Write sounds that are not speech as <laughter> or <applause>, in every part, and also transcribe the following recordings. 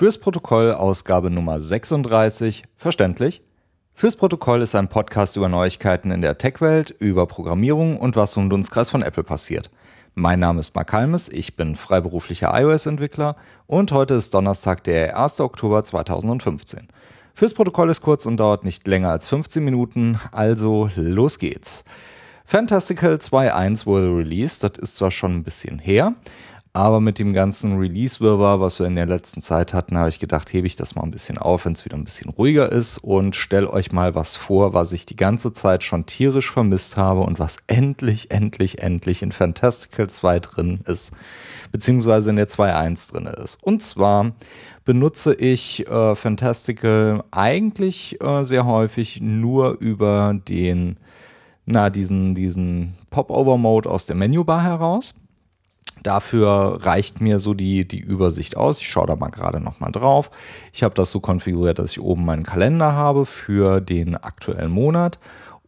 Fürs Protokoll Ausgabe Nummer 36, verständlich. Fürs Protokoll ist ein Podcast über Neuigkeiten in der Tech-Welt, über Programmierung und was um Dunstkreis von Apple passiert. Mein Name ist Mark Halmes, ich bin freiberuflicher iOS-Entwickler und heute ist Donnerstag, der 1. Oktober 2015. Fürs Protokoll ist kurz und dauert nicht länger als 15 Minuten, also los geht's. Fantastical 2.1 wurde released, das ist zwar schon ein bisschen her, aber mit dem ganzen Release-Wirrwarr, was wir in der letzten Zeit hatten, habe ich gedacht, hebe ich das mal ein bisschen auf, wenn es wieder ein bisschen ruhiger ist und stelle euch mal was vor, was ich die ganze Zeit schon tierisch vermisst habe und was endlich, endlich, endlich in Fantastical 2 drin ist, beziehungsweise in der 2.1 drin ist. Und zwar benutze ich äh, Fantastical eigentlich äh, sehr häufig nur über den, na, diesen, diesen Pop-Over-Mode aus der Menübar heraus. Dafür reicht mir so die, die Übersicht aus. Ich schaue da mal gerade nochmal drauf. Ich habe das so konfiguriert, dass ich oben meinen Kalender habe für den aktuellen Monat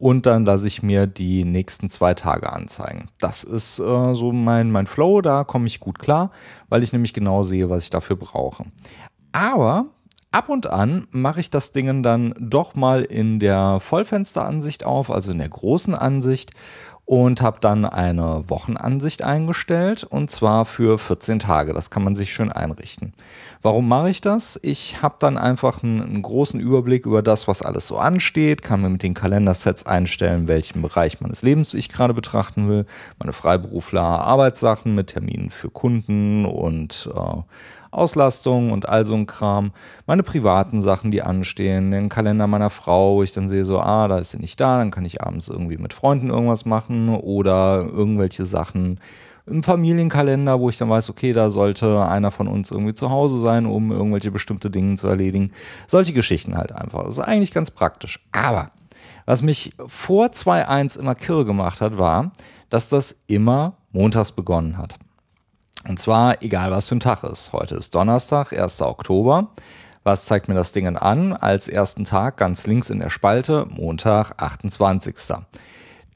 und dann lasse ich mir die nächsten zwei Tage anzeigen. Das ist äh, so mein, mein Flow, da komme ich gut klar, weil ich nämlich genau sehe, was ich dafür brauche. Aber ab und an mache ich das Ding dann doch mal in der Vollfensteransicht auf, also in der großen Ansicht und habe dann eine Wochenansicht eingestellt und zwar für 14 Tage. Das kann man sich schön einrichten. Warum mache ich das? Ich habe dann einfach einen, einen, großen Überblick über das, was alles so ansteht, kann mir mit den Kalendersets einstellen, welchen Bereich meines Lebens ich gerade betrachten will, meine Freiberufler, Arbeitssachen mit Terminen für Kunden und äh, Auslastung und all so ein Kram. Meine privaten Sachen, die anstehen, den Kalender meiner Frau, wo ich dann sehe so, ah, da ist sie nicht da, dann kann ich abends irgendwie mit Freunden irgendwas machen oder irgendwelche Sachen im Familienkalender, wo ich dann weiß, okay, da sollte einer von uns irgendwie zu Hause sein, um irgendwelche bestimmte Dinge zu erledigen. Solche Geschichten halt einfach. Das ist eigentlich ganz praktisch. Aber was mich vor 2.1 immer kirre gemacht hat, war, dass das immer montags begonnen hat. Und zwar egal, was für ein Tag ist. Heute ist Donnerstag, 1. Oktober. Was zeigt mir das Ding an? Als ersten Tag ganz links in der Spalte, Montag, 28.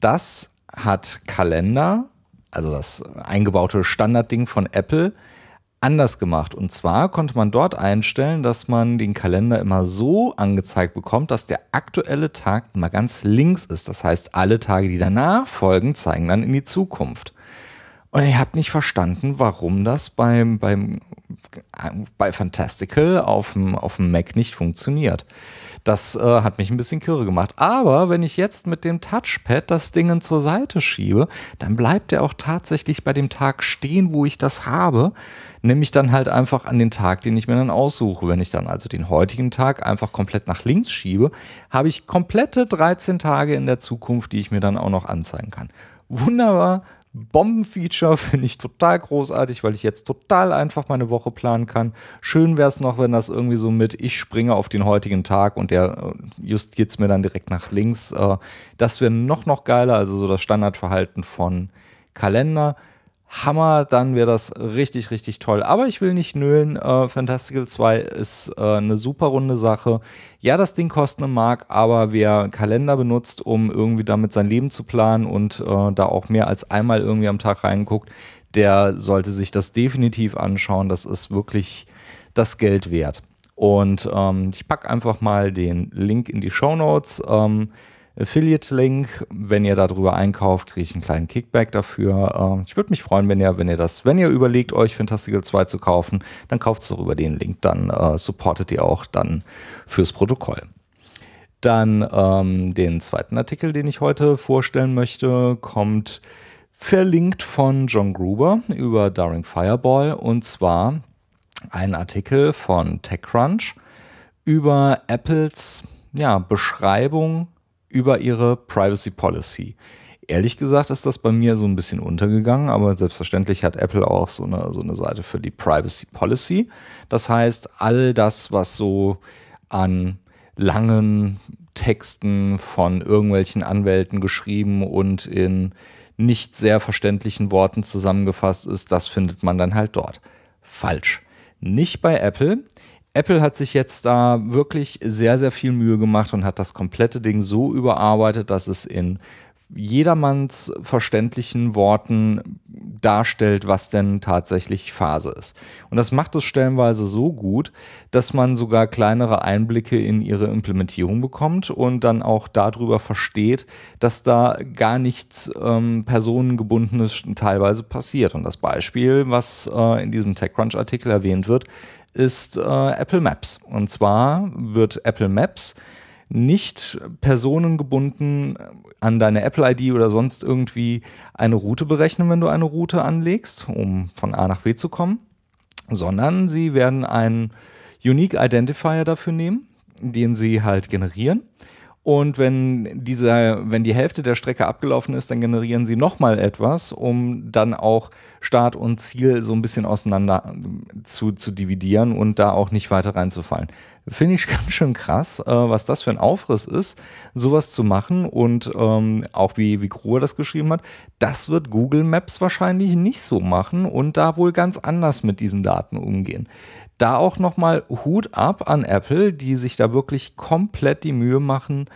Das hat Kalender, also das eingebaute Standardding von Apple, anders gemacht. Und zwar konnte man dort einstellen, dass man den Kalender immer so angezeigt bekommt, dass der aktuelle Tag immer ganz links ist. Das heißt, alle Tage, die danach folgen, zeigen dann in die Zukunft. Und ich habe nicht verstanden, warum das beim, beim, bei Fantastical auf dem, auf dem Mac nicht funktioniert. Das äh, hat mich ein bisschen kirre gemacht. Aber wenn ich jetzt mit dem Touchpad das Ding zur Seite schiebe, dann bleibt er auch tatsächlich bei dem Tag stehen, wo ich das habe. Nämlich dann halt einfach an den Tag, den ich mir dann aussuche. Wenn ich dann also den heutigen Tag einfach komplett nach links schiebe, habe ich komplette 13 Tage in der Zukunft, die ich mir dann auch noch anzeigen kann. Wunderbar, Bombenfeature, <laughs> finde ich total großartig, weil ich jetzt total einfach meine Woche planen kann. Schön wäre es noch, wenn das irgendwie so mit, ich springe auf den heutigen Tag und der äh, justiert es mir dann direkt nach links. Äh, das wäre noch, noch geiler, also so das Standardverhalten von Kalender. Hammer, dann wäre das richtig, richtig toll. Aber ich will nicht nölen. Äh, Fantastical 2 ist äh, eine super runde Sache. Ja, das Ding kostet eine Mark, aber wer Kalender benutzt, um irgendwie damit sein Leben zu planen und äh, da auch mehr als einmal irgendwie am Tag reinguckt, der sollte sich das definitiv anschauen. Das ist wirklich das Geld wert. Und ähm, ich packe einfach mal den Link in die Show Notes. Ähm, Affiliate-Link. Wenn ihr darüber einkauft, kriege ich einen kleinen Kickback dafür. Äh, ich würde mich freuen, wenn ihr, wenn ihr das, wenn ihr überlegt, euch Fantastical 2 zu kaufen, dann kauft es doch über den Link. Dann äh, supportet ihr auch dann fürs Protokoll. Dann ähm, den zweiten Artikel, den ich heute vorstellen möchte, kommt verlinkt von John Gruber über Daring Fireball und zwar ein Artikel von TechCrunch über Apples ja, Beschreibung über ihre Privacy Policy. Ehrlich gesagt ist das bei mir so ein bisschen untergegangen, aber selbstverständlich hat Apple auch so eine, so eine Seite für die Privacy Policy. Das heißt, all das, was so an langen Texten von irgendwelchen Anwälten geschrieben und in nicht sehr verständlichen Worten zusammengefasst ist, das findet man dann halt dort. Falsch. Nicht bei Apple. Apple hat sich jetzt da wirklich sehr, sehr viel Mühe gemacht und hat das komplette Ding so überarbeitet, dass es in jedermanns verständlichen Worten darstellt, was denn tatsächlich Phase ist. Und das macht es stellenweise so gut, dass man sogar kleinere Einblicke in ihre Implementierung bekommt und dann auch darüber versteht, dass da gar nichts ähm, personengebundenes teilweise passiert. Und das Beispiel, was äh, in diesem TechCrunch-Artikel erwähnt wird, ist äh, Apple Maps. Und zwar wird Apple Maps nicht personengebunden an deine Apple-ID oder sonst irgendwie eine Route berechnen, wenn du eine Route anlegst, um von A nach B zu kommen, sondern sie werden einen Unique Identifier dafür nehmen, den sie halt generieren. Und wenn dieser, wenn die Hälfte der Strecke abgelaufen ist, dann generieren sie nochmal etwas, um dann auch Start und Ziel so ein bisschen auseinander zu, zu dividieren und da auch nicht weiter reinzufallen. Finde ich <laughs> ganz schön krass, äh, was das für ein Aufriss ist, sowas zu machen und ähm, auch wie, wie Gruhe das geschrieben hat, das wird Google Maps wahrscheinlich nicht so machen und da wohl ganz anders mit diesen Daten umgehen. Da auch nochmal Hut ab an Apple, die sich da wirklich komplett die Mühe machen,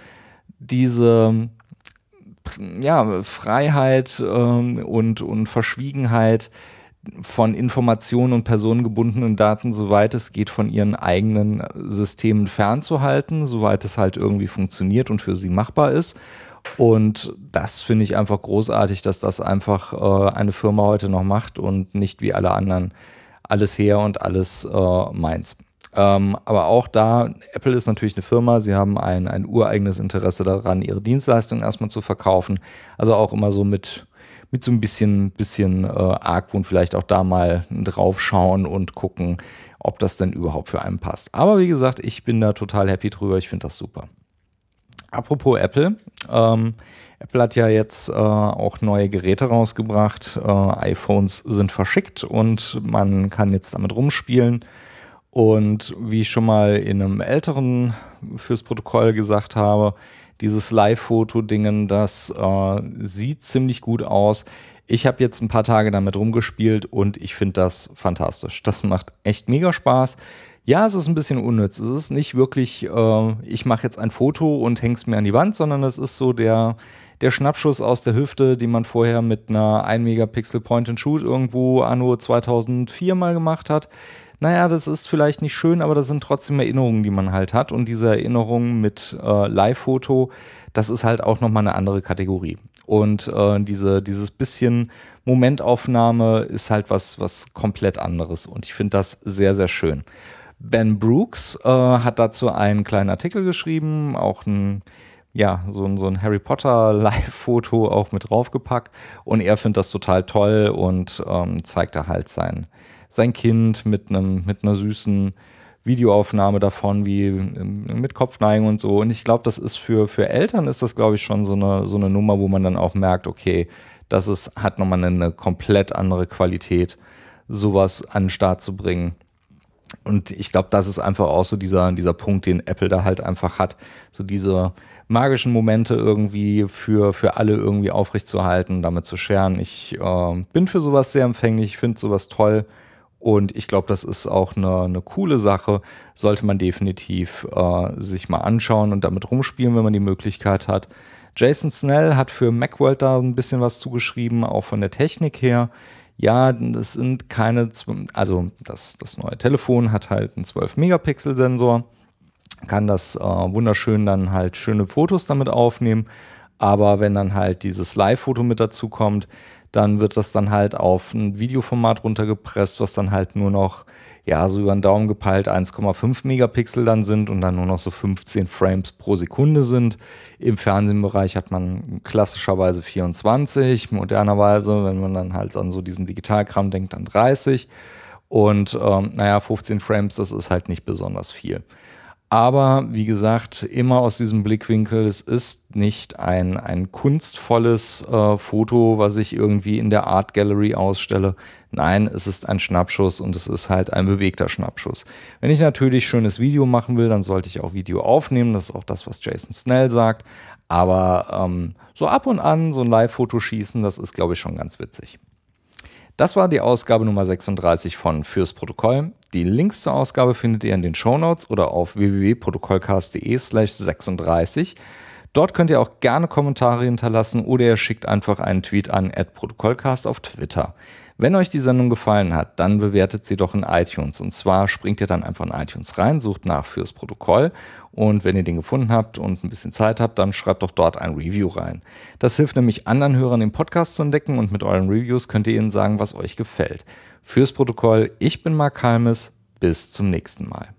diese ja, Freiheit ähm, und, und Verschwiegenheit von Informationen und personengebundenen Daten, soweit es geht, von ihren eigenen Systemen fernzuhalten, soweit es halt irgendwie funktioniert und für sie machbar ist. Und das finde ich einfach großartig, dass das einfach äh, eine Firma heute noch macht und nicht wie alle anderen alles her und alles äh, meins. Ähm, aber auch da, Apple ist natürlich eine Firma, sie haben ein, ein ureigenes Interesse daran, ihre Dienstleistungen erstmal zu verkaufen. Also auch immer so mit, mit so ein bisschen, bisschen äh, Argwohn vielleicht auch da mal draufschauen und gucken, ob das denn überhaupt für einen passt. Aber wie gesagt, ich bin da total happy drüber, ich finde das super. Apropos Apple, ähm, Apple hat ja jetzt äh, auch neue Geräte rausgebracht. Äh, iPhones sind verschickt und man kann jetzt damit rumspielen. Und wie ich schon mal in einem älteren fürs Protokoll gesagt habe, dieses Live-Foto-Dingen, das äh, sieht ziemlich gut aus. Ich habe jetzt ein paar Tage damit rumgespielt und ich finde das fantastisch. Das macht echt mega Spaß. Ja, es ist ein bisschen unnütz. Es ist nicht wirklich, äh, ich mache jetzt ein Foto und hänge es mir an die Wand, sondern es ist so der, der Schnappschuss aus der Hüfte, den man vorher mit einer 1 Megapixel Point-and-Shoot irgendwo anno 2004 mal gemacht hat naja, das ist vielleicht nicht schön, aber das sind trotzdem Erinnerungen, die man halt hat. Und diese Erinnerungen mit äh, Live-Foto, das ist halt auch nochmal eine andere Kategorie. Und äh, diese, dieses bisschen Momentaufnahme ist halt was, was komplett anderes. Und ich finde das sehr, sehr schön. Ben Brooks äh, hat dazu einen kleinen Artikel geschrieben, auch ein ja, so so ein Harry Potter <laughs> Live-Foto auch mit draufgepackt. Und er findet das total toll und ähm, zeigt da halt sein, sein Kind mit einem mit einer süßen Videoaufnahme davon, wie ähm, mit Kopfneigung und so. Und ich glaube, das ist für, für Eltern ist das, glaube ich, schon so eine, so eine Nummer, wo man dann auch merkt, okay, das ist, hat nochmal eine komplett andere Qualität, sowas an den Start zu bringen. Und ich glaube, das ist einfach auch so dieser, dieser Punkt, den Apple da halt einfach hat. So diese magischen Momente irgendwie für, für alle irgendwie aufrechtzuerhalten, damit zu scheren. Ich äh, bin für sowas sehr empfänglich, ich finde sowas toll. Und ich glaube, das ist auch eine, eine coole Sache. Sollte man definitiv äh, sich mal anschauen und damit rumspielen, wenn man die Möglichkeit hat. Jason Snell hat für Macworld da ein bisschen was zugeschrieben, auch von der Technik her. Ja, das sind keine, also das, das neue Telefon hat halt einen 12-Megapixel-Sensor, kann das äh, wunderschön dann halt schöne Fotos damit aufnehmen. Aber wenn dann halt dieses Live-Foto mit dazu kommt, dann wird das dann halt auf ein Videoformat runtergepresst, was dann halt nur noch, ja, so über den Daumen gepeilt 1,5 Megapixel dann sind und dann nur noch so 15 Frames pro Sekunde sind. Im Fernsehbereich hat man klassischerweise 24, modernerweise, wenn man dann halt an so diesen Digitalkram denkt, dann 30. Und ähm, naja, 15 Frames, das ist halt nicht besonders viel. Aber wie gesagt, immer aus diesem Blickwinkel, es ist nicht ein, ein kunstvolles äh, Foto, was ich irgendwie in der Art Gallery ausstelle. Nein, es ist ein Schnappschuss und es ist halt ein bewegter Schnappschuss. Wenn ich natürlich schönes Video machen will, dann sollte ich auch Video aufnehmen. Das ist auch das, was Jason Snell sagt. Aber ähm, so ab und an so ein Live-Foto schießen, das ist, glaube ich, schon ganz witzig. Das war die Ausgabe Nummer 36 von Fürs Protokoll. Die Links zur Ausgabe findet ihr in den Show Notes oder auf www.protokollcast.de slash 36. Dort könnt ihr auch gerne Kommentare hinterlassen oder ihr schickt einfach einen Tweet an @protokollcast auf Twitter. Wenn euch die Sendung gefallen hat, dann bewertet sie doch in iTunes. Und zwar springt ihr dann einfach in iTunes rein, sucht nach fürs Protokoll und wenn ihr den gefunden habt und ein bisschen Zeit habt, dann schreibt doch dort ein Review rein. Das hilft nämlich anderen Hörern den Podcast zu entdecken und mit euren Reviews könnt ihr ihnen sagen, was euch gefällt. Fürs Protokoll, ich bin Mark Halmes. Bis zum nächsten Mal.